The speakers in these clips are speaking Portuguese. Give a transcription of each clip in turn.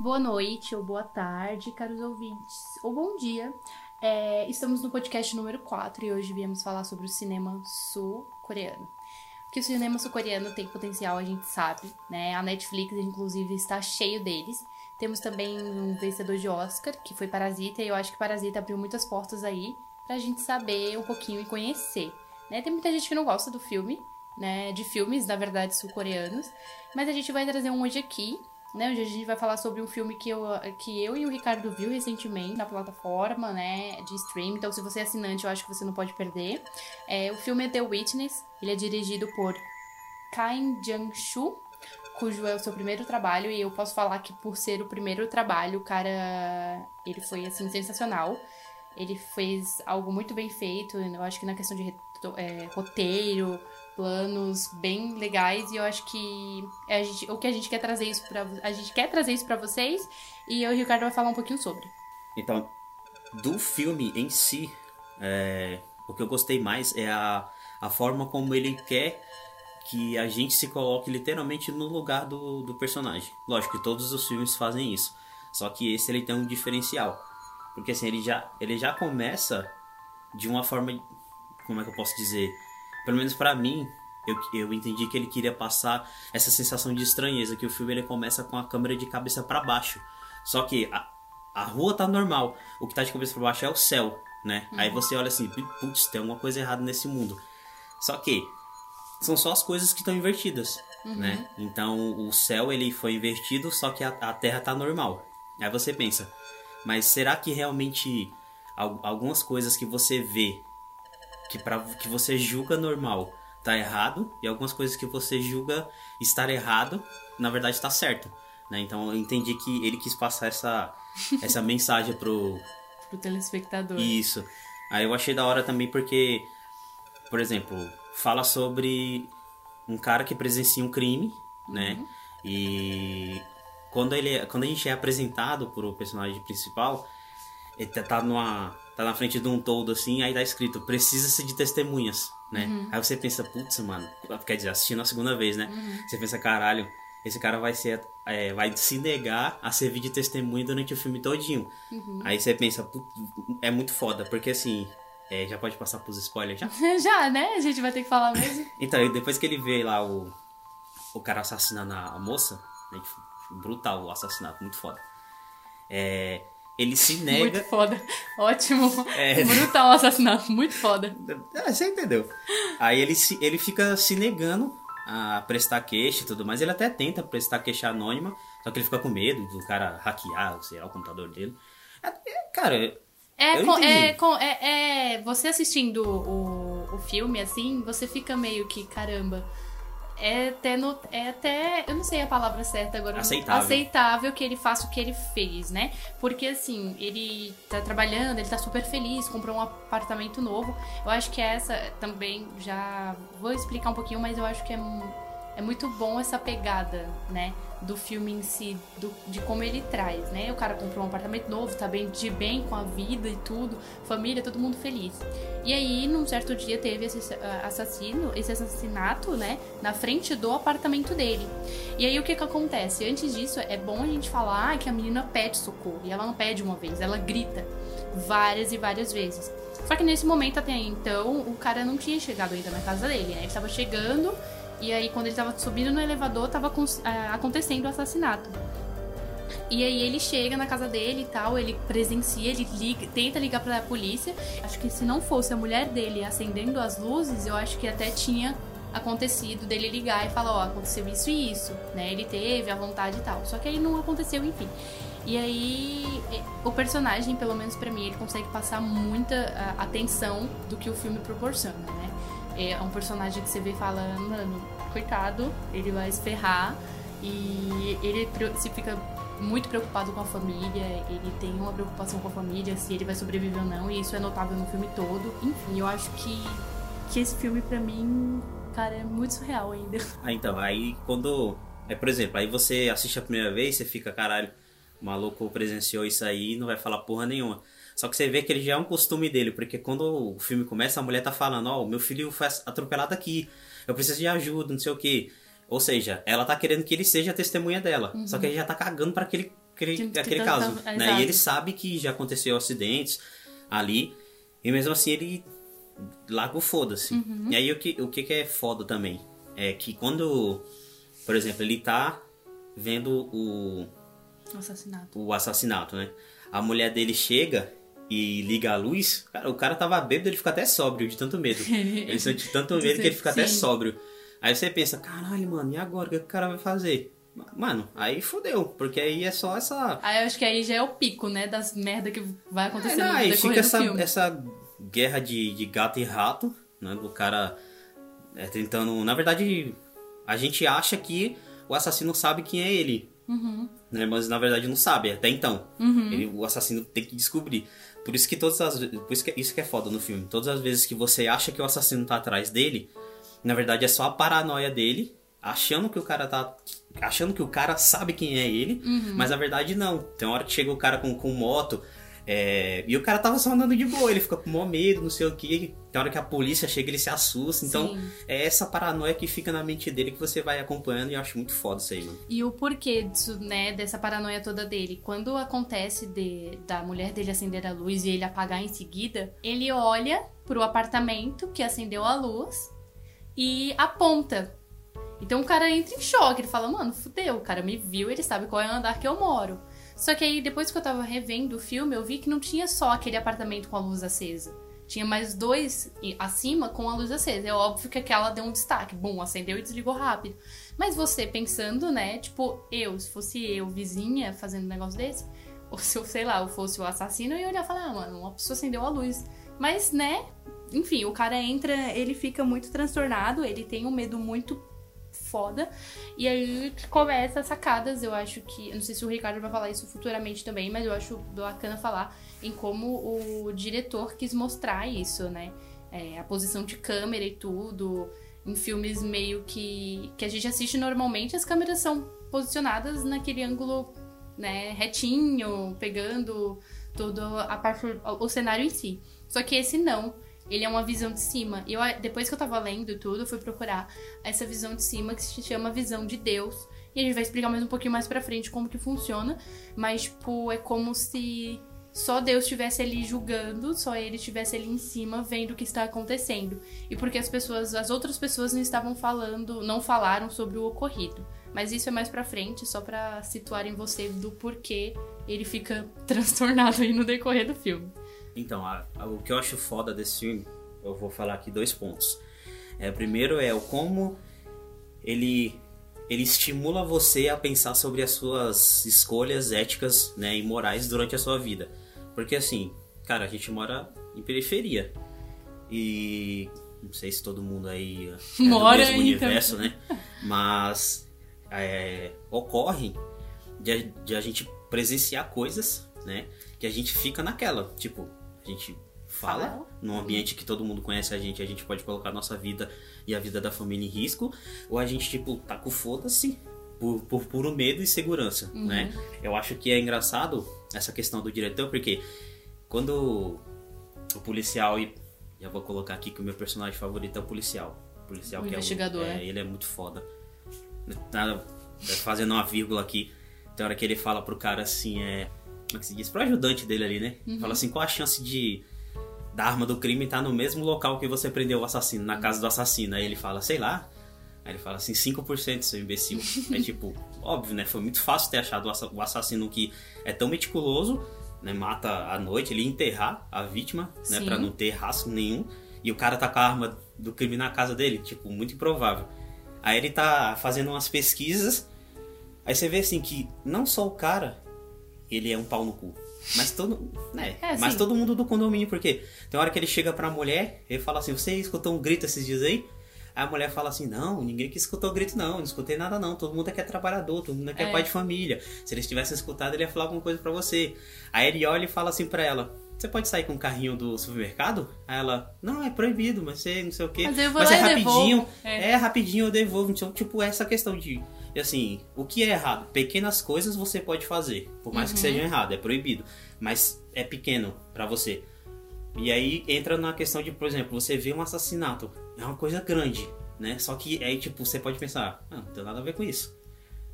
Boa noite ou boa tarde, caros ouvintes, ou bom dia. É, estamos no podcast número 4 e hoje viemos falar sobre o cinema sul-coreano. Que o cinema sul-coreano tem potencial, a gente sabe, né? A Netflix, inclusive, está cheio deles. Temos também um vencedor de Oscar, que foi Parasita, e eu acho que Parasita abriu muitas portas aí pra gente saber um pouquinho e conhecer. Né? Tem muita gente que não gosta do filme, né? De filmes, na verdade, sul-coreanos. Mas a gente vai trazer um hoje aqui, né? Hoje a gente vai falar sobre um filme que eu, que eu e o Ricardo viu recentemente na plataforma, né? De stream. Então, se você é assinante, eu acho que você não pode perder. É, o filme é The Witness. Ele é dirigido por Kain Jang-soo, cujo é o seu primeiro trabalho. E eu posso falar que por ser o primeiro trabalho, o cara... Ele foi, assim, sensacional. Ele fez algo muito bem feito. Eu acho que na questão de é, roteiro, planos bem legais e eu acho que a gente, o que a gente quer trazer isso para a gente quer trazer isso para vocês e eu o Ricardo vai falar um pouquinho sobre. Então, do filme em si, é, o que eu gostei mais é a, a forma como ele quer que a gente se coloque literalmente no lugar do, do personagem. Lógico que todos os filmes fazem isso, só que esse ele tem um diferencial, porque assim ele já ele já começa de uma forma, como é que eu posso dizer? Pelo menos para mim, eu, eu entendi que ele queria passar essa sensação de estranheza, que o filme ele começa com a câmera de cabeça para baixo. Só que a, a rua tá normal, o que tá de cabeça para baixo é o céu, né? Uhum. Aí você olha assim, putz, tem alguma coisa errada nesse mundo. Só que são só as coisas que estão invertidas, uhum. né? Então o céu ele foi invertido, só que a, a terra tá normal. Aí você pensa, mas será que realmente algumas coisas que você vê que para que você julga normal tá errado e algumas coisas que você julga estar errado, na verdade está certo, né? Então eu entendi que ele quis passar essa essa mensagem pro pro telespectador. Isso. Aí eu achei da hora também porque por exemplo, fala sobre um cara que presencia um crime, né? uhum. E quando ele quando a gente é apresentado pro personagem principal, ele tá numa tá na frente de um toldo assim, aí tá escrito, precisa-se de testemunhas, né? Uhum. Aí você pensa, putz, mano, quer dizer, assistindo a segunda vez, né? Uhum. Você pensa, caralho, esse cara vai ser, é, vai se negar a servir de testemunha durante o filme todinho. Uhum. Aí você pensa, é muito foda, porque assim, é, já pode passar pros spoilers já? já, né? A gente vai ter que falar mesmo. então, depois que ele vê lá o, o cara assassinando a moça, né, brutal o assassinato, muito foda. É, ele se nega. Muito foda. Ótimo. É... Brutal assassinato. Muito foda. É, você entendeu. Aí ele, se, ele fica se negando a prestar queixa e tudo mais. Ele até tenta prestar queixa anônima, só que ele fica com medo do cara hackear, sei lá, o computador dele. É, é cara. É, com, é, com, é, é, você assistindo o, o filme, assim, você fica meio que, caramba, é até, no, é até, eu não sei a palavra certa agora, aceitável. aceitável que ele faça o que ele fez, né? Porque assim, ele tá trabalhando, ele tá super feliz, comprou um apartamento novo. Eu acho que essa também já vou explicar um pouquinho, mas eu acho que é, é muito bom essa pegada, né? Do filme em si, do, de como ele traz, né? O cara comprou um apartamento novo, tá bem de bem com a vida e tudo, família, todo mundo feliz. E aí, num certo dia, teve esse ah, assassino, esse assassinato, né? Na frente do apartamento dele. E aí, o que que acontece? Antes disso, é bom a gente falar que a menina pede socorro. E ela não pede uma vez, ela grita várias e várias vezes. Só que nesse momento, até então, o cara não tinha chegado ainda na casa dele, né? Ele estava chegando e aí, quando ele tava subindo no elevador, tava é, acontecendo o assassinato. E aí ele chega na casa dele e tal, ele presencia, ele liga, tenta ligar pra polícia. Acho que se não fosse a mulher dele acendendo as luzes, eu acho que até tinha acontecido dele ligar e falar, ó, oh, aconteceu isso e isso, né? Ele teve a vontade e tal. Só que aí não aconteceu, enfim. E aí o personagem, pelo menos para mim, ele consegue passar muita atenção do que o filme proporciona? É um personagem que você vê falando, mano, coitado, ele vai se ferrar e ele se fica muito preocupado com a família, ele tem uma preocupação com a família, se ele vai sobreviver ou não, e isso é notável no filme todo. Enfim, eu acho que, que esse filme para mim, cara, é muito surreal ainda. Ah, então, aí quando. É, por exemplo, aí você assiste a primeira vez, você fica, caralho, o maluco presenciou isso aí e não vai falar porra nenhuma. Só que você vê que ele já é um costume dele, porque quando o filme começa, a mulher tá falando, ó, oh, meu filho foi atropelado aqui, eu preciso de ajuda, não sei o quê. Ou seja, ela tá querendo que ele seja a testemunha dela. Uhum. Só que ele já tá cagando para aquele aquele, Que- que aquele tá- caso. tá- né? exato. E ele sabe que já aconteceu acidentes ali, e mesmo assim ele larga o foda-se. Uhum. E aí o que, o que que é foda também? É que quando, por exemplo, ele tá vendo o, assassinato. o assassinato, né? A mulher dele chega e liga a luz. Cara, o cara tava bêbado, ele fica até sóbrio de tanto medo. Ele sente tanto medo que ele fica até Sim. sóbrio. Aí você pensa, caralho, mano, e agora? O que o cara vai fazer? Mano, aí fodeu, porque aí é só essa. Aí eu acho que aí já é o pico, né? Das merda que vai É, acontecendo não, no aí fica essa, filme. essa guerra de, de gato e rato, né? Do cara é, tentando. Na verdade, a gente acha que o assassino sabe quem é ele. Uhum. né? Mas na verdade não sabe, até então. Ele- o assassino tem que descobrir. Por isso que todas as por isso que isso que é foda no filme. Todas as vezes que você acha que o assassino tá atrás dele, na verdade é só a paranoia dele, achando que o cara tá achando que o cara sabe quem é ele, mas na verdade não. Tem uma hora que chega o cara com, com moto, é, e o cara tava só andando de boa, ele fica com maior medo, não sei o que. Tem hora que a polícia chega, ele se assusta. Então, Sim. é essa paranoia que fica na mente dele que você vai acompanhando e eu acho muito foda isso aí, mano. E o porquê disso, né, dessa paranoia toda dele? Quando acontece de, da mulher dele acender a luz e ele apagar em seguida, ele olha pro apartamento que acendeu a luz e aponta. Então o cara entra em choque, ele fala, mano, fudeu, o cara me viu, ele sabe qual é o andar que eu moro. Só que aí, depois que eu tava revendo o filme, eu vi que não tinha só aquele apartamento com a luz acesa. Tinha mais dois acima com a luz acesa. É óbvio que aquela deu um destaque. Bom, acendeu e desligou rápido. Mas você pensando, né? Tipo, eu, se fosse eu, vizinha, fazendo um negócio desse, ou se eu, sei lá, eu fosse o assassino, eu ia olhar e falar, ah, mano, uma pessoa acendeu a luz. Mas, né? Enfim, o cara entra, ele fica muito transtornado, ele tem um medo muito foda. E aí começa as sacadas, eu acho que. Não sei se o Ricardo vai falar isso futuramente também, mas eu acho bacana falar em como o diretor quis mostrar isso, né? É, a posição de câmera e tudo. Em filmes meio que. que a gente assiste normalmente, as câmeras são posicionadas naquele ângulo, né, retinho, pegando todo a parte, o cenário em si. Só que esse não. Ele é uma visão de cima. Eu, depois que eu tava lendo tudo, eu fui procurar essa visão de cima que se chama visão de Deus. E a gente vai explicar mais um pouquinho mais pra frente como que funciona. Mas, tipo, é como se só Deus estivesse ali julgando, só ele estivesse ali em cima vendo o que está acontecendo. E porque as pessoas, as outras pessoas não estavam falando, não falaram sobre o ocorrido. Mas isso é mais pra frente, só pra situarem você do porquê ele fica transtornado aí no decorrer do filme. Então, a- a- o que eu acho foda desse filme, eu vou falar aqui dois pontos. É, primeiro é o como ele ele estimula você a pensar sobre as suas escolhas éticas né, e morais durante a sua vida. Porque assim, cara, a gente mora em periferia. E não sei se todo mundo aí é Mora do mesmo universo, né? Mas é, ocorre de, de a gente presenciar coisas, né? Que a gente fica naquela. Tipo, a gente fala Fala. num ambiente que todo mundo conhece a gente, a gente pode colocar a nossa vida e a vida da família em risco, ou a gente, tipo, tá com foda-se por, por puro medo e segurança, né? Eu acho que é engraçado essa questão do diretor, porque quando o policial, e já vou colocar aqui que o meu personagem favorito é o policial. O policial O que investigador, é, o, é, né? ele é muito foda. Tá fazendo uma vírgula aqui. Tem hora que ele fala pro cara assim, é. Como é que se diz? Pro ajudante dele ali, né? Uhum. Fala assim, qual a chance de. Da arma do crime estar no mesmo local que você prendeu o assassino, na casa do assassino. Aí ele fala, sei lá. Aí ele fala assim, 5%, seu imbecil. é tipo, óbvio, né? Foi muito fácil ter achado o assa- o assassino que é tão meticuloso, né? Mata à noite, ele enterrar a vítima, né? Sim. Pra não ter rastro nenhum. E o cara tá com a arma do crime na casa dele, tipo, muito improvável. Aí ele tá fazendo umas pesquisas. Aí você vê assim que não só o cara, ele é um pau no cu. Mas todo, né? É, mas todo mundo do condomínio, porque tem hora que ele chega pra mulher, ele fala assim: "Você escutou um grito esses dias aí?" Aí a mulher fala assim: Não, ninguém que escutou grito, não, não escutei nada, não. Todo mundo aqui é trabalhador, todo mundo aqui é, É. pai de família. Se eles tivessem escutado, ele ia falar alguma coisa pra você. Aí ele olha e fala assim pra ela: Você pode sair com o carrinho do supermercado? Aí ela: Não, é proibido, mas você não sei o quê. Mas mas é rapidinho. É. É. rapidinho, eu devolvo. Então, tipo, essa questão de. E assim, o que é errado? Pequenas coisas você pode fazer, por mais Uhum. que sejam errado, é proibido. Mas é pequeno pra você. E aí entra na questão de, por exemplo, você vê um assassinato, é uma coisa grande, né? Só que aí, tipo, você pode pensar, ah, não tem nada a ver com isso,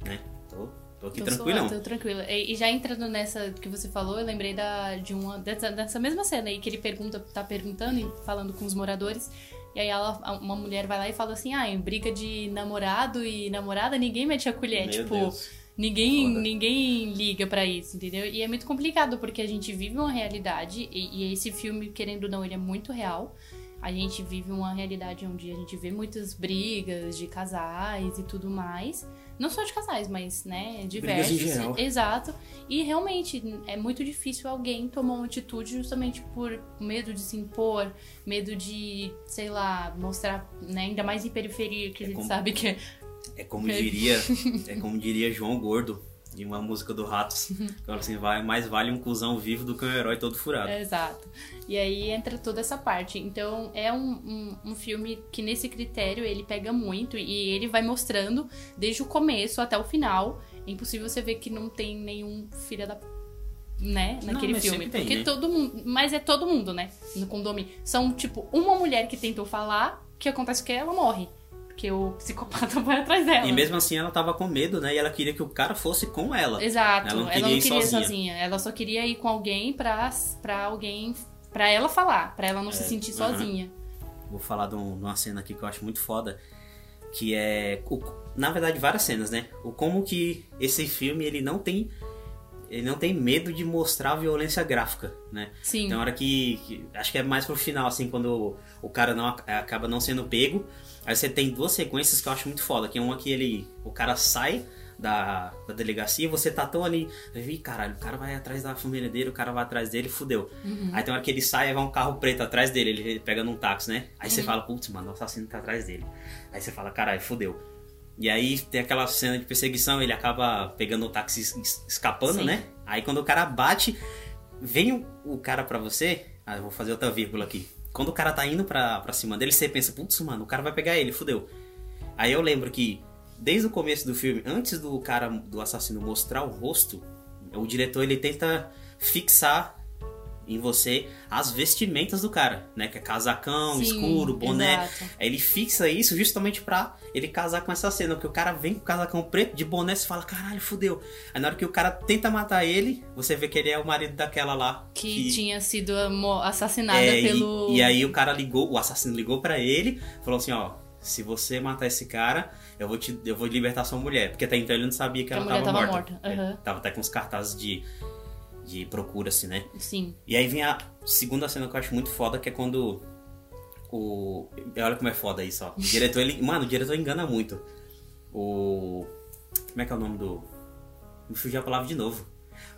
né? Tô, Tô aqui Tô tranquilão. tô tranquila. E, e já entrando nessa que você falou, eu lembrei da, de uma, dessa, dessa mesma cena aí que ele pergunta, tá perguntando e falando com os moradores. E aí ela, uma mulher vai lá e fala assim: ah, em briga de namorado e namorada, ninguém mete a colher. Meu tipo, Deus. ninguém, Foda. ninguém liga pra isso, entendeu? E é muito complicado porque a gente vive uma realidade e, e esse filme, querendo ou não, ele é muito real. A gente vive uma realidade onde a gente vê muitas brigas de casais e tudo mais. Não só de casais, mas, né, Brigas em diversos. geral. Exato. E realmente é muito difícil alguém tomar uma atitude justamente por medo de se impor, medo de, sei lá, mostrar, né, ainda mais em periferia, que a gente como- sabe que é. É como diria, é como diria João Gordo, em uma música do Ratos. Que fala assim, vai, mais vale um cuzão vivo do que um herói todo furado. Exato. E aí entra toda essa parte. Então é um, um, um filme que nesse critério ele pega muito e ele vai mostrando desde o começo até o final. É impossível você ver que não tem nenhum filho da. Né? Não, Naquele mas filme. tem, Porque né? todo mundo. Mas é todo mundo, né? No condomínio. São, tipo, uma mulher que tentou falar, que acontece que ela morre. Porque o psicopata vai atrás dela. E mesmo assim ela tava com medo, né? E ela queria que o cara fosse com ela. Exato. Ela não Ela queria não ir queria ir sozinha. sozinha. Ela só queria ir com alguém pra, pra alguém. pra ela falar, pra ela não se É, sentir aham. sozinha. Vou falar de, um- de uma cena aqui que eu acho muito foda. Que é. o- na verdade, várias cenas, né? O como que esse filme ele não tem. Ele não tem medo de mostrar violência gráfica, né? Sim. Tem hora que, que- Acho que é mais pro final, assim, quando o, o cara não ac- acaba não sendo pego. Aí você tem duas sequências que eu acho muito foda. Que é uma que ele. O cara sai da, da delegacia e você tá tão ali. Ih, caralho, o cara vai atrás da família dele, o cara vai atrás dele, fudeu. Aí tem hora que ele sai e vai um carro preto atrás dele, ele pega num táxi, né? Aí você fala, putz, mano, o assassino tá atrás dele. Aí você fala, caralho, fudeu. E aí tem aquela cena de perseguição, ele acaba pegando o táxi es- es- escapando, Sim. né? Aí quando o cara bate, vem o, cara pra você. Ah, eu vou fazer outra vírgula aqui. Quando o cara tá indo pra, pra cima dele, você pensa, putz, mano, o cara vai pegar ele, fudeu. Aí eu lembro que, desde o começo do filme, antes do cara, do assassino mostrar o rosto, o diretor ele tenta fixar em você as vestimentas do cara, né? Que é casacão, Sim, escuro, boné. exato. Ele fixa isso justamente pra ele casar com essa cena, porque o cara vem com o casacão preto de boné e fala, caralho, fudeu. Aí na hora que o cara tenta matar ele, você vê que ele é o marido daquela lá. Que, tinha sido assassinada é, e- pelo. e, aí o cara ligou, o assassino ligou pra ele, falou assim, ó, se você matar esse cara, eu vou te, eu vou libertar sua mulher, porque até então ele não sabia que Que ela tava, tava morta. morta, É, tava até com os cartazes de de procura assim, né? Sim. E aí vem a segunda cena que eu acho muito foda, que é quando o. Olha como é foda isso, ó. O diretor, ele. Mano, o diretor engana muito. O. Como é que é o nome do. Me fugiu a palavra de novo.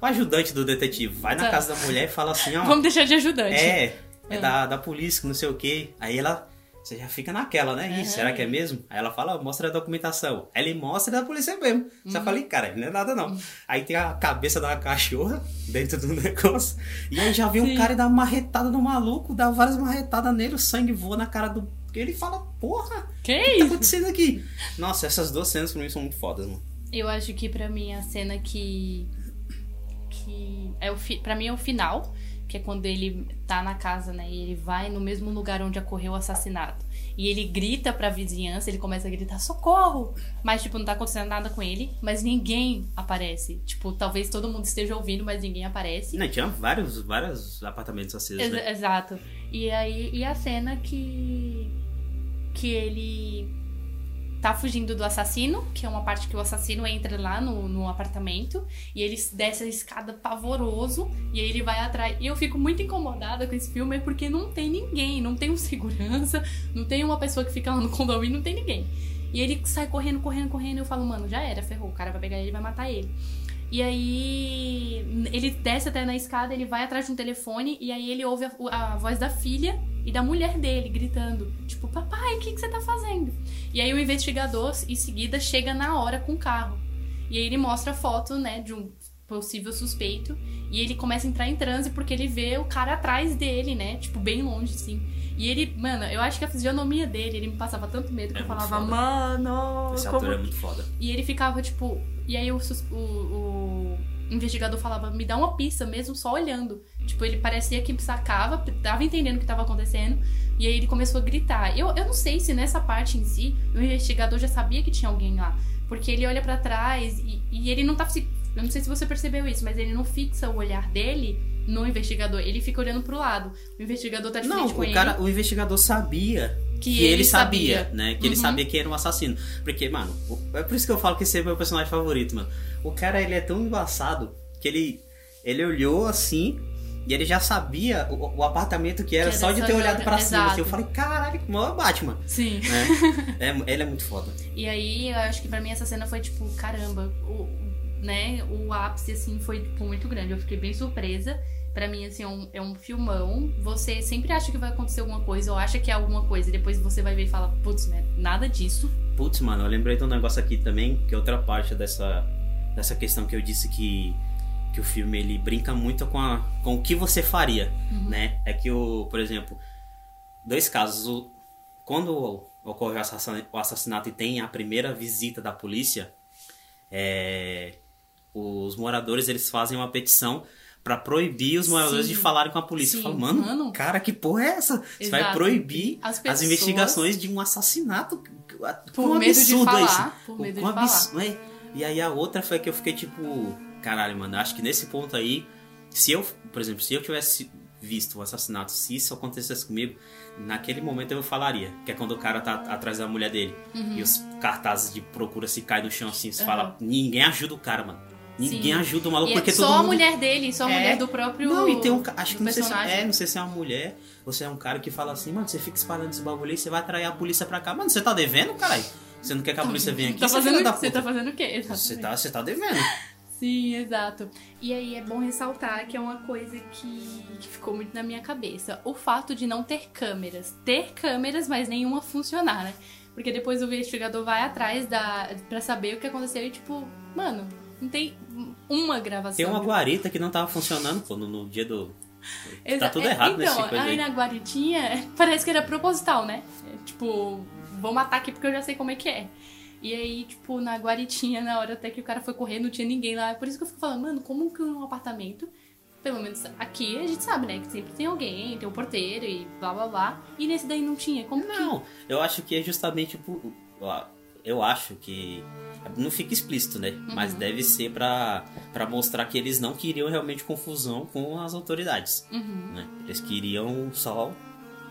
O ajudante do detetive vai na Tá. casa da mulher e fala assim, ó. Vamos deixar de ajudante. É, é Ah. da, da polícia, não sei o quê. Aí ela. Você já fica naquela, né? Ih, Aham. será que é mesmo? Aí ela fala, mostra a documentação. Aí ele mostra da polícia mesmo. Você fala, "Ih, cara, não é nada não. Aí tem a cabeça da cachorra dentro do negócio. E aí já vem um cara e dá uma marretada no maluco, dá várias marretadas nele, o sangue voa na cara do. Ele fala, porra, Que o que tá isso? acontecendo aqui? Nossa, essas duas cenas pra mim são muito fodas, mano. Eu acho que pra mim a cena que. que é o fi... pra mim é o final, que é quando ele tá na casa, né? E ele vai no mesmo lugar onde ocorreu o assassinato. E ele grita pra vizinhança, ele começa a gritar socorro! Mas, tipo, não tá acontecendo nada com ele, mas ninguém aparece. Tipo, talvez todo mundo esteja ouvindo, mas ninguém aparece. Não, tinha vários, vários apartamentos acesos, Ex- né? Exato. E aí, e a cena que. que ele tá fugindo do assassino, que é uma parte que o assassino entra lá no, no apartamento e ele desce a escada pavoroso e aí ele vai atrás. E eu fico muito incomodada com esse filme porque não tem ninguém, não tem um segurança, não tem uma pessoa que fica lá no condomínio, não tem ninguém. E ele sai correndo, correndo, correndo e eu falo, mano, já era, ferrou, o cara vai pegar ele e vai matar ele. E aí ele desce até na escada, ele vai atrás de um telefone e aí ele ouve a, a voz da filha e da mulher dele gritando, tipo, papai, o que, que você tá fazendo? E aí o investigador, em seguida, chega na hora com o carro. E aí ele mostra a foto, né, de um possível suspeito. E ele começa a entrar em transe porque ele vê o cara atrás dele, né? Tipo, bem longe, assim. E ele, mano, eu acho que a fisionomia dele, ele me passava tanto medo que É eu falava, foda. mano, Esse como ator é muito foda. e ele ficava, tipo. E aí o, sus- o, o investigador falava, me dá uma pista mesmo, só olhando. Tipo, ele parecia que sacava, tava entendendo o que tava acontecendo. E aí ele começou a gritar. Eu, eu não sei se nessa parte em si, o investigador já sabia que tinha alguém lá. Porque ele olha pra trás e, e ele não tá. Eu não sei se você percebeu isso, mas ele não fixa o olhar dele no investigador. Ele fica olhando pro lado. O investigador tá de Não, frente com o ele. cara, o investigador sabia Que que, ele ele sabia, sabia. né? Que ele Uhum. sabia que era um assassino. Porque, mano, é por isso que eu falo que esse é meu personagem favorito, mano. O cara, ele é tão embaçado que ele, ele olhou assim e ele já sabia o, o apartamento que era Que era só de ter olhado pra cima. Assim, eu falei, caralho, que maior Batman. Sim. Né? é, ele é muito foda. E aí, eu acho que pra mim essa cena foi tipo, caramba, o, né, o ápice, assim, foi tipo, muito grande. Eu fiquei bem surpresa. Pra mim, assim, é um, é um filmão. Você sempre acha que vai acontecer alguma coisa, ou acha que é alguma coisa, e depois você vai ver e fala, putz, né, nada disso. Putz, mano, eu lembrei de um negócio aqui também, que é outra parte dessa, dessa questão que eu disse que, que o filme ele brinca muito com, a, com o que você faria, né? É que o, por exemplo, dois casos. O, quando ocorre o assassinato e tem a primeira visita da polícia, é, os moradores eles fazem uma petição pra proibir os moradores Sim. de falarem com a polícia. Sim, mano, mano. cara, que porra é essa? Você vai Exato. proibir As as, investigações de um assassinato? Por um medo de absurdo falar, esse. por medo um de absurdo, é. E aí a outra foi que eu fiquei tipo, caralho, mano, acho que nesse ponto aí, se eu, por exemplo, se eu tivesse visto o assassinato, se isso acontecesse comigo, naquele momento eu falaria, que é quando o cara tá atrás da mulher dele e os cartazes de procura se caem no chão assim, se Uhum. Fala, ninguém ajuda o cara, mano. Ninguém Sim. ajuda o maluco E é porque só todo a mundo mulher dele, só a É. mulher do próprio não, e tem um acho que não sei, se, personagem. é, não sei se é uma mulher ou se é um cara que fala assim, mano, você fica espalhando esse bagulho aí, você vai atrair a polícia pra cá. Mano, você tá devendo, caralho? Você não quer que a polícia venha aqui? Tá você é fazendo, você tá fazendo o quê? Você tá, você tá devendo. Sim, exato. E aí é bom ressaltar que é uma coisa que, que ficou muito na minha cabeça. O fato de não ter câmeras. Ter câmeras, mas nenhuma funcionar, né? Porque depois o investigador vai atrás da para saber o que aconteceu e tipo, mano, não tem uma gravação. Tem uma guarita que não tava funcionando, pô, no, no dia do. Tá Exa- tudo é, errado então, nesse coisa aí aí. na guaritinha parece que era proposital, né? É, tipo, vou matar aqui porque eu já sei como é que é. E aí, tipo, na guaritinha, na hora até que o cara foi correr, não tinha ninguém lá. Por isso que eu fico falando, mano, como que num apartamento, pelo menos aqui a gente sabe, né? Que sempre tem alguém, tem um porteiro e blá blá blá. E nesse daí não tinha. Como que. Não, eu acho que é justamente por. ó, Eu acho que. Não fica explícito, né? Mas Uhum. deve ser pra mostrar que eles não queriam realmente confusão com as autoridades. Uhum, Né? Eles queriam só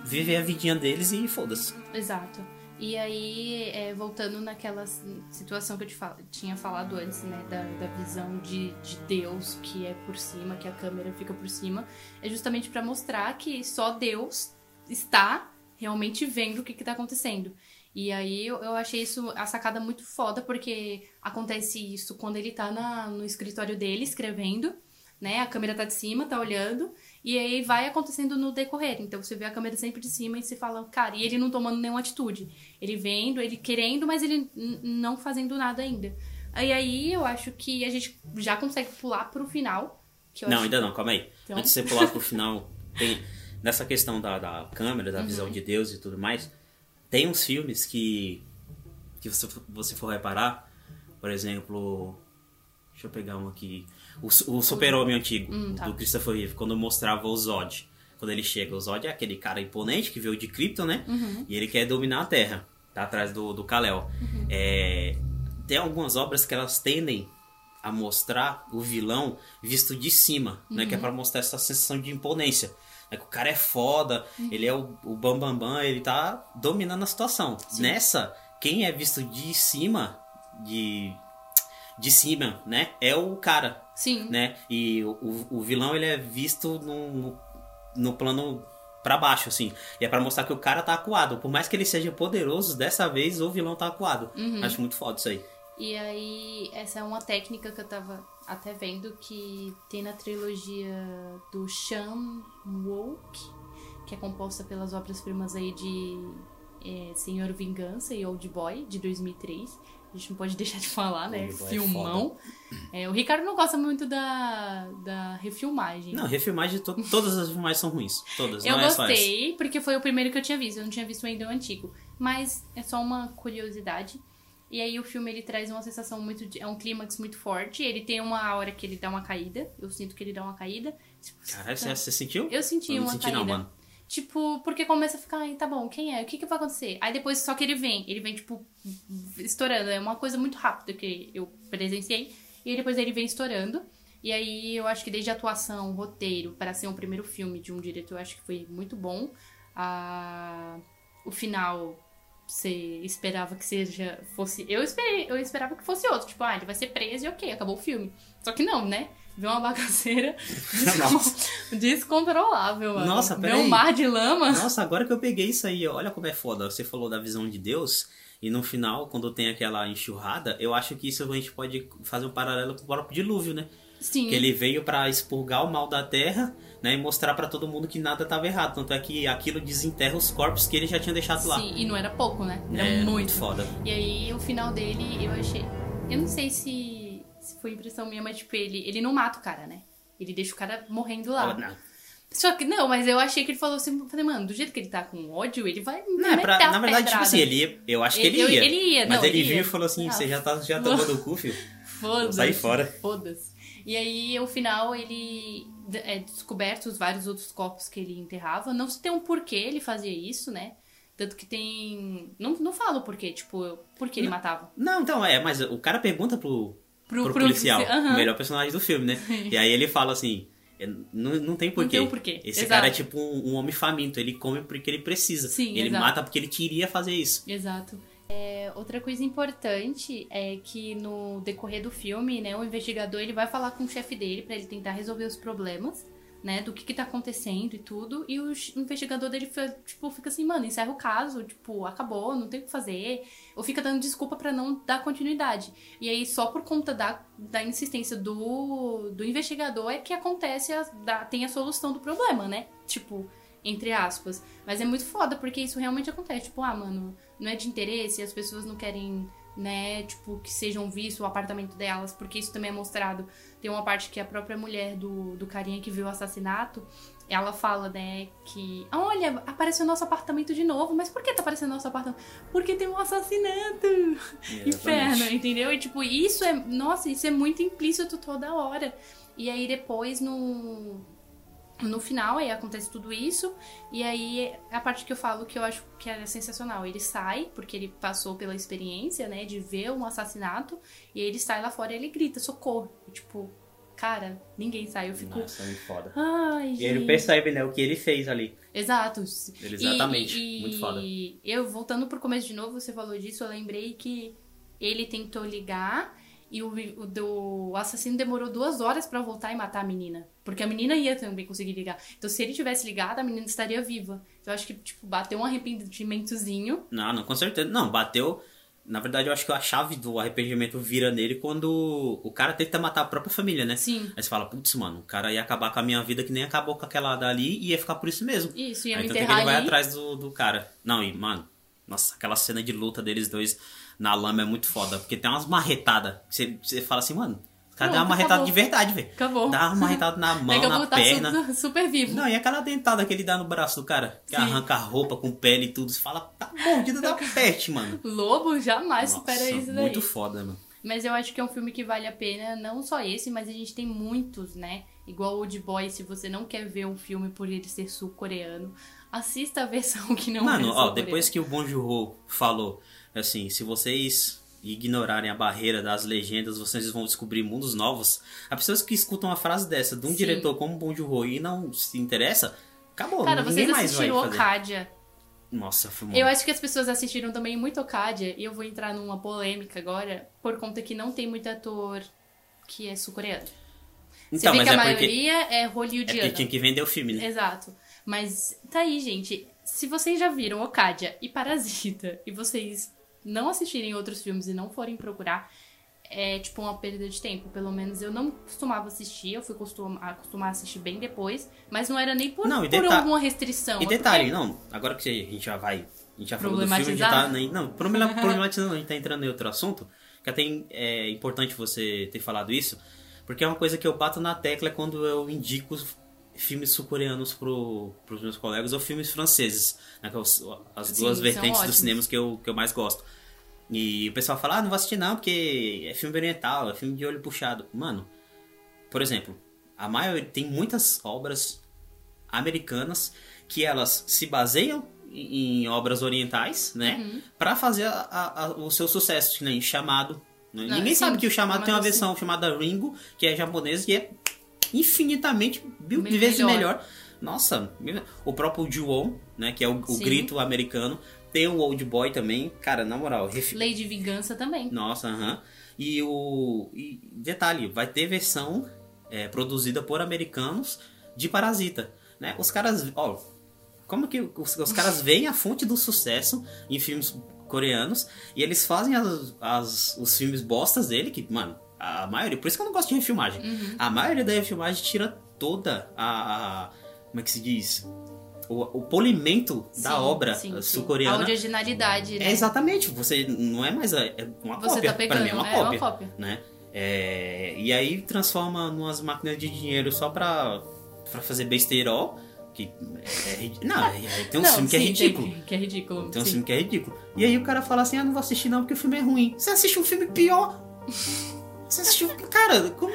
viver a vidinha deles e foda-se. exato. E aí, é, voltando naquela situação que eu te fal- tinha falado antes, né? Da, da visão de, de Deus que é por cima, que a câmera fica por cima, é justamente pra mostrar que só Deus está realmente vendo o que, que tá acontecendo. E aí eu, eu achei isso a sacada muito foda, porque acontece isso quando ele tá na- no escritório dele escrevendo, né? A câmera tá de cima, tá olhando, e aí vai acontecendo no decorrer. Então você vê a câmera sempre de cima e você fala, cara, e ele não tomando nenhuma atitude. Ele vendo, ele querendo, mas ele não fazendo nada ainda. E aí eu acho que a gente já consegue pular pro final. Não, acho... ainda não, calma aí. Então? Antes de você pular pro final, tem. Nessa questão da, da câmera, Uhum. da visão de Deus e tudo mais, tem uns filmes que. que você, você for reparar, por exemplo. Deixa eu pegar um aqui. O, o Super-Homem antigo, Hum, tá. do Christopher Reeve, quando mostrava o Zod. Quando ele chega, o Zod é aquele cara imponente que veio de Krypton, né? Uhum. E ele quer dominar a Terra. Tá atrás do, do Kal-El. É, tem algumas obras que elas tendem a mostrar o vilão visto de cima, né? Que é pra mostrar essa sensação de imponência. É que o cara é foda, ele é o, o bambambam, bam, bam, ele tá dominando a situação. Nessa, quem é visto de cima, de, de cima, né? É o cara, Sim. né? E o, o, vilão, ele é visto no, no, no plano pra baixo, assim. E é pra mostrar que o cara tá acuado. Por mais que ele seja poderoso, dessa vez o vilão tá acuado. Acho muito foda isso aí. E aí, essa é uma técnica que eu tava até vendo que tem na trilogia do Shan Wook, que é composta pelas obras-primas aí de é, Senhor Vingança e Old Boy, de 2003. A gente não pode deixar de falar, né? É Filmão. É, o Ricardo não gosta muito da, da refilmagem. Não, refilmagem, to todas as filmagens são ruins. Todas, Eu não é gostei, porque foi o primeiro que eu tinha visto. Eu não tinha visto ainda o antigo. Mas é só uma curiosidade. E aí o filme ele traz uma sensação muito. de- É um clímax muito forte. Ele tem uma hora que ele dá uma caída. Eu sinto que ele dá uma caída. Tipo, Caralho, você, você sentiu? Eu senti Eu não uma senti caída. não, mano. Tipo, porque começa a ficar, ai, tá bom, quem é? O que que vai acontecer? Aí depois só que ele vem, ele vem, tipo, estourando. É uma coisa muito rápida que eu presenciei. E depois ele vem estourando. E aí eu acho que desde a atuação, roteiro, para ser um primeiro filme de um diretor, eu acho que foi muito bom. Ah, o final você esperava que seja fosse eu esperei eu esperava que fosse outro tipo ah ele vai ser preso e ok acabou o filme só que não né Viu uma bagaceira descon... descontrolável, mano. Nossa, peraí. um mar de lama. Nossa, agora que eu peguei isso aí, olha como é foda. Você falou da visão de Deus. E no final, quando tem aquela enxurrada, eu acho que isso a gente pode fazer um paralelo com o próprio dilúvio, né? Sim. Que ele veio para expurgar o mal da terra, né? E mostrar para todo mundo que nada estava errado. Tanto é que aquilo desenterra os corpos que ele já tinha deixado Sim, lá. Sim, e não era pouco, né? Era é, muito. muito foda. E aí, o final dele, eu achei. Eu não sei se se foi impressão minha, mas tipo, ele, ele não mata o cara, né? Ele deixa o cara morrendo lá. Oh, não. Só que, não, mas eu achei que ele falou assim, falei, mano, do jeito que ele tá com ódio, ele vai. Não, é pra, na verdade, tipo assim, ele ia, eu acho que ele, ele ia. Ele ia, Mas não, ele ele viu e falou assim: Ah, você já tá já tomando o cu, filho. Foda-se. Sai fora. Foda-se. E aí, o final, ele é descoberto os vários outros corpos que ele enterrava. Não se tem um porquê ele fazia isso, né? Tanto que tem. Não, não fala o porquê, tipo, por que ele matava. Não, então, é, mas o cara pergunta pro, Pro- pro, pro- policial, aham. o melhor personagem do filme, né? E aí ele fala assim: é, não, não tem porquê. tem um porquê, Esse exato. cara é tipo um, um homem faminto, ele come porque ele precisa. Sim, ele exato. mata porque ele queria fazer isso. Exato. É, outra coisa importante é que no decorrer do filme, né, o investigador ele vai falar com o chefe dele pra ele tentar resolver os problemas, né, do que que tá acontecendo e tudo, e o investigador dele fica, tipo, fica assim, mano, encerra o caso, tipo, acabou, não tem o que fazer, ou fica dando desculpa pra não dar continuidade. E aí só por conta da, da insistência do, do investigador é que acontece, a, da- tem a solução do problema, né? Tipo, entre aspas. Mas é muito foda, porque isso realmente acontece. Tipo, ah, mano, não é de interesse, as pessoas não querem, né, tipo, que sejam vistos o apartamento delas, porque isso também é mostrado. Tem uma parte que a própria mulher do, do carinha que viu o assassinato, ela fala, né, que, olha, apareceu nosso apartamento de novo, mas por que tá aparecendo nosso apartamento? Porque tem um assassinato! Inferno, entendeu? E tipo, isso é, nossa, isso é muito implícito toda hora. E aí depois no no final aí acontece tudo isso e aí é a parte que eu falo que eu acho que é sensacional. Ele sai porque ele passou pela experiência, né, de ver um assassinato e aí ele sai lá fora e ele grita socorro. E, tipo, cara, ninguém sai. Eu fico, Nossa, muito foda. ai, E ele percebe, né, o que ele fez ali. Exato. Ele- exatamente. E, e- Muito foda. E eu, voltando pro começo de novo, você falou disso, eu lembrei que ele tentou ligar e o, o, do- o assassino demorou duas horas pra voltar e matar a menina. Porque a menina ia também conseguir ligar. Então, se ele tivesse ligado, a menina estaria viva. Então, eu acho que, tipo, bateu um arrependimentozinho. Não, não, com certeza. Não, bateu. Na verdade, eu acho que a chave do arrependimento vira nele quando o cara tenta matar a própria família, né? Sim. Aí você fala, putz, mano, o cara ia acabar com a minha vida que nem acabou com aquela dali e ia ficar por isso mesmo. Isso, ia Aí me que enterrar ele vai ali. atrás do, do cara. Não, e, mano, nossa, aquela cena de luta deles dois na lama é muito foda. Porque tem umas marretadas. Você, você fala assim, mano, cara deu uma marretada de verdade, velho. Acabou. Dá uma marretada na mão, Daqui na tá perna. su- super vivo. Não, e aquela dentada que ele dá no braço do cara? Que Sim. arranca a roupa com pele e tudo. Você fala, tá mordido da peste, mano. Lobo jamais supera Nossa, isso daí. muito foda, mano. Mas eu acho que é um filme que vale a pena, não só esse, mas a gente tem muitos, né? Igual Old Boy, se você não quer ver um filme por ele ser sul-coreano, assista a versão que não é Mano, ó, sul-coreana. depois que o Bong Joon-ho falou, assim, se vocês ignorarem a barreira das legendas, vocês vão descobrir mundos novos. As pessoas que escutam uma frase dessa de um Sim. diretor como Bong Joon-ho e não se interessa, acabou, Cara, ninguém vocês mais vai. Okadia. Nossa, foi Eu acho que as pessoas assistiram também muito Okadia, e eu vou entrar numa polêmica agora, por conta que não tem muito ator que é sul-coreano. Então, Você vê mas que a é porque, maioria é é hollywoodiana. porque tinha que vender o filme, né? Exato. Mas tá aí, gente. Se vocês já viram Okadia e Parasita e vocês não assistirem outros filmes e não forem procurar, é tipo uma perda de tempo. Pelo menos eu não costumava assistir, eu fui costum- acostumar a assistir bem depois, mas não era nem por, Não, por alguma restrição. E detalhe, porque- não, agora que a gente já vai. A gente já falou do filme, a gente tá. Não, problema- problematizando, a gente tá entrando em outro assunto. Que até é importante você ter falado isso. Porque é uma coisa que eu bato na tecla quando eu indico filmes sul-coreanos pro, pros meus colegas ou filmes franceses. Né, que é os- as Sim, duas vertentes dos cinemas que eu, que eu mais gosto. E o pessoal fala, ah, não vou assistir não, porque é filme oriental, é filme de olho puxado. Mano, por exemplo, a maioria tem muitas obras americanas que elas se baseiam em, em obras orientais, né? Uhum. Pra fazer a- a- o seu sucesso, que nem chamado. né? Não, Ninguém sim, sabe que o chamado tem uma versão chamada Ringo, que é japonesa e é infinitamente mil Bem vezes melhor. melhor. Nossa, o próprio Ju-On, né? Que é o, o grito americano. Tem o Old Boy também. Cara, na moral, Lei de Vingança também. nossa, aham. E o. E detalhe, vai ter versão é, produzida por americanos de Parasita. Né? Os caras. Ó, como que os, os caras veem a fonte do sucesso em filmes coreanos e eles fazem as, as- os filmes bostas dele, que, mano, a maioria. Por isso que eu não gosto de refilmagem. A maioria da refilmagem tira toda a. a- como é que se diz? O, o polimento da Sim, obra sim, sim. sul-coreana. A originalidade, né? É exatamente, você não é mais a- é uma Você cópia. tá pegando, pra mim é uma é uma cópia. cópia. Né? É, e aí transforma numas máquinas de dinheiro só pra, pra fazer besteirol. Que é, é Não, é- é- tem um Não, filme que é sim, ridículo. tem- Que é ridículo. Tem um sim. filme que é ridículo. E aí o cara fala assim: ah, não vou assistir não porque o filme é ruim. Você assiste um filme pior. Você assistiu. Cara, como.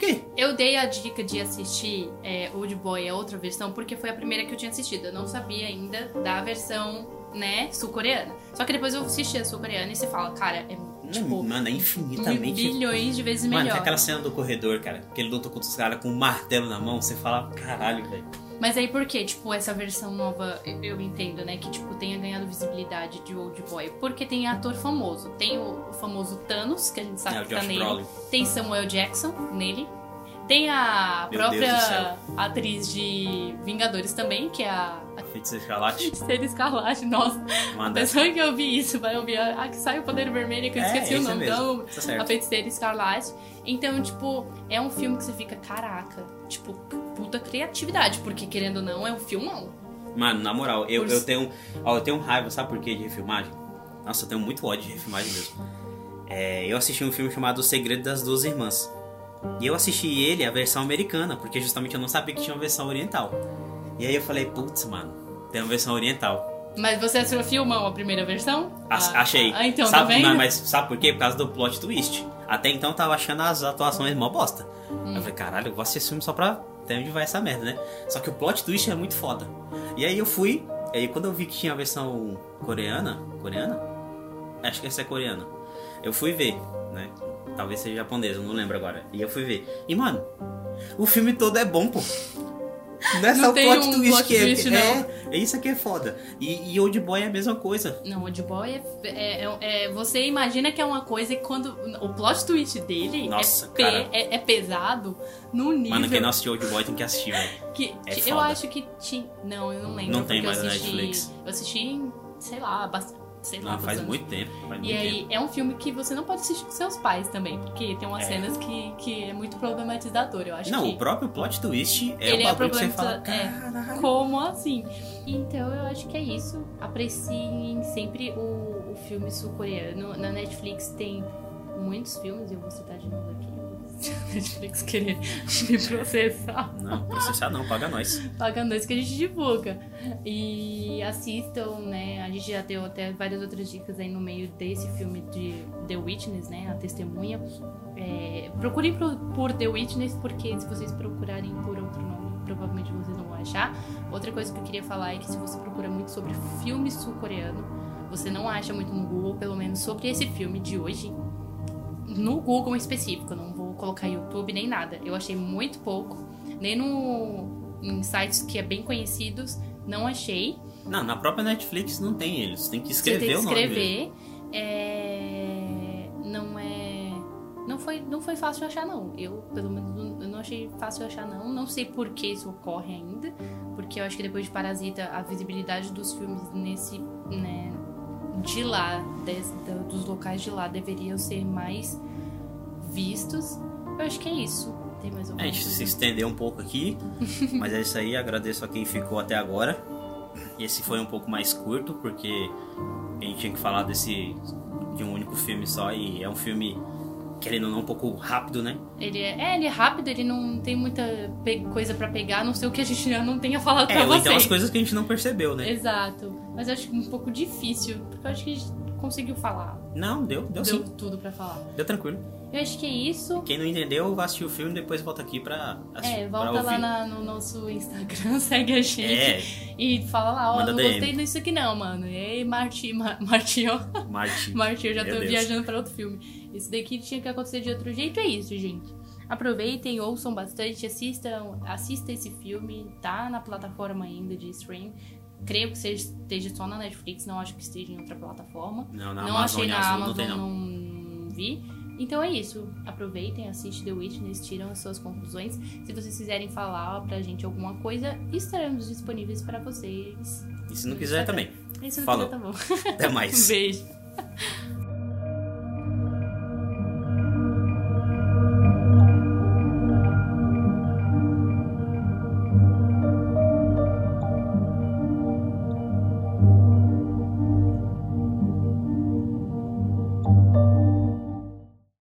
Quê? Eu dei a dica de assistir é, Old Boy, a outra versão, porque foi a primeira que eu tinha assistido. Eu não sabia ainda da versão, né, sul-coreana. Só que depois eu assisti a sul-coreana e você fala, cara, é tipo Mano, é infinitamente. bilhões de vezes Mano, tem melhor. aquela cena do corredor, cara, que ele luta contra os caras com um martelo na mão, você fala, caralho, velho. Mas aí por que, tipo, essa versão nova, eu- eu entendo, né, que, tipo, tenha ganhado visibilidade de Old Boy? Porque tem ator famoso. Tem o, famoso Thanos, que a gente sabe É, que tá nele. Brolin. Tem Samuel Jackson nele. Tem a Meu própria atriz de Vingadores também, que é a a Feiticeiro Escarlate. Feiticeira Escarlate. Nossa, Uma a pessoa que ouvir isso vai ouvir a, a que sai o poder vermelho, que eu É, esqueci o nome. Então, Tá a Feiticeira Escarlate. Então, tipo, é um filme que você fica, caraca, tipo, puta criatividade, porque querendo ou não, é um filmão. Mano, na moral, eu, Por- eu tenho. Ó, eu tenho raiva, sabe por quê de refilmagem? Nossa, eu tenho muito ódio de refilmagem mesmo. É, eu assisti um filme chamado O Segredo das Duas Irmãs. E eu assisti ele, a versão americana, porque justamente eu não sabia que tinha uma versão oriental. E aí eu falei, putz, mano, tem uma versão oriental. Mas você assistiu o filmão, a primeira versão? As- Ah, achei. Ah, então, sabe, tá vendo? Não, mas sabe por quê? Por causa do plot twist. Até então eu tava achando as atuações mó bosta. Hum. Eu falei, caralho, eu vou assistir esse filme só pra ter onde vai essa merda, né? Só que o plot twist é muito foda. E aí eu fui, e aí quando eu vi que tinha a versão coreana, coreana? Acho que essa é coreana. Eu fui ver, né? Talvez seja japonesa, eu não lembro agora. E eu fui ver. E mano, o filme todo é bom, pô. Não é só o plot um twist plot que é, twist, não. é. É isso aqui é foda. E, e Old Boy é a mesma coisa. Não, Old Boy é, é, é- é- Você imagina que é uma coisa e quando. O plot twist dele Nossa, é, pe- cara. é, é pesado no nível. Mano, quem não assistiu Old Boy tem que assistir, velho. que, é que- eu acho que tinha. Não, eu não lembro. Não tem mais na assisti, Netflix. Eu assisti em, sei lá, bastante. Sei lá, Não, faz anos. muito tempo. Faz E muito aí, tempo. é um filme que você não pode assistir com seus pais também, porque tem umas É. cenas que, que é muito problematizador. Eu acho Não, que. o próprio plot twist é Ele o é bagulho que você fala, é. Como assim? Então eu acho que é isso. Apreciem sempre o, o filme sul-coreano. Na Netflix tem muitos filmes, eu vou citar de novo aqui. Se a Netflix querer me processar, Não, processar não, paga nós. pagando isso que a gente divulga. E assistam, né? A gente já deu até várias outras dicas aí no meio desse filme de The Witness, né? A Testemunha. É, procurem por, por The Witness, porque se vocês procurarem por outro nome, provavelmente vocês não vão achar. Outra coisa que eu queria falar é que se você procura muito sobre filme sul-coreano, você não acha muito no Google, pelo menos sobre esse filme de hoje. No Google em específico, não colocar YouTube nem nada. Eu achei muito pouco. Nem no, em sites que é bem conhecidos, não achei. Não, na própria Netflix não tem eles. Tem que escrever tem que o nome mesmo. escrever. É, Não é. Não foi, não foi fácil de achar, não. Eu, pelo menos, não- eu não achei fácil de achar, não. Não sei por que isso ocorre ainda. Porque eu acho que depois de Parasita, a visibilidade dos filmes nesse. Né, de lá, des- dos locais de lá, deveriam ser mais vistos. Eu acho que é isso. Tem mais A alguma gente se estendeu um pouco aqui, mas é isso aí. Agradeço a quem ficou até agora. Esse foi um pouco mais curto, porque a gente tinha que falar desse de um único filme só e é um filme querendo ou não um pouco rápido, né? Ele é, é, ele é rápido, ele não tem muita coisa pra pegar, a não sei o que a gente já não tenha falado É, pra vocês. então as coisas que a gente não percebeu, né? Exato. Mas eu acho um pouco difícil, porque eu acho que a gente conseguiu falar. Não, deu, deu Deu sim. tudo pra falar. Deu tranquilo. Eu acho que é isso. Quem não entendeu, vai assistir o filme depois volta aqui pra assistir. É, volta lá na, no nosso Instagram, segue a gente É. e fala lá, ó, Manda não DM. gostei disso aqui não, mano. Ei, Marti, Ma- Marti, ó. Martin. Marti, eu já Meu tô Deus. viajando pra outro filme. Isso daqui tinha que acontecer de outro jeito, é isso, gente. Aproveitem, ouçam bastante, assistam, assista esse filme, tá na plataforma ainda de stream. Creio que esteja só na Netflix, não acho que esteja em outra plataforma. Não, na não Amazon achei e na Amazon, não tem não. não vi. Então é isso. Aproveitem, assistem The Witness, tiram as suas conclusões. Se vocês quiserem falar pra gente alguma coisa, estaremos disponíveis pra vocês. E se não quiser Instagram. também. E se não Falou. quiser, tá bom. Até mais. Um beijo.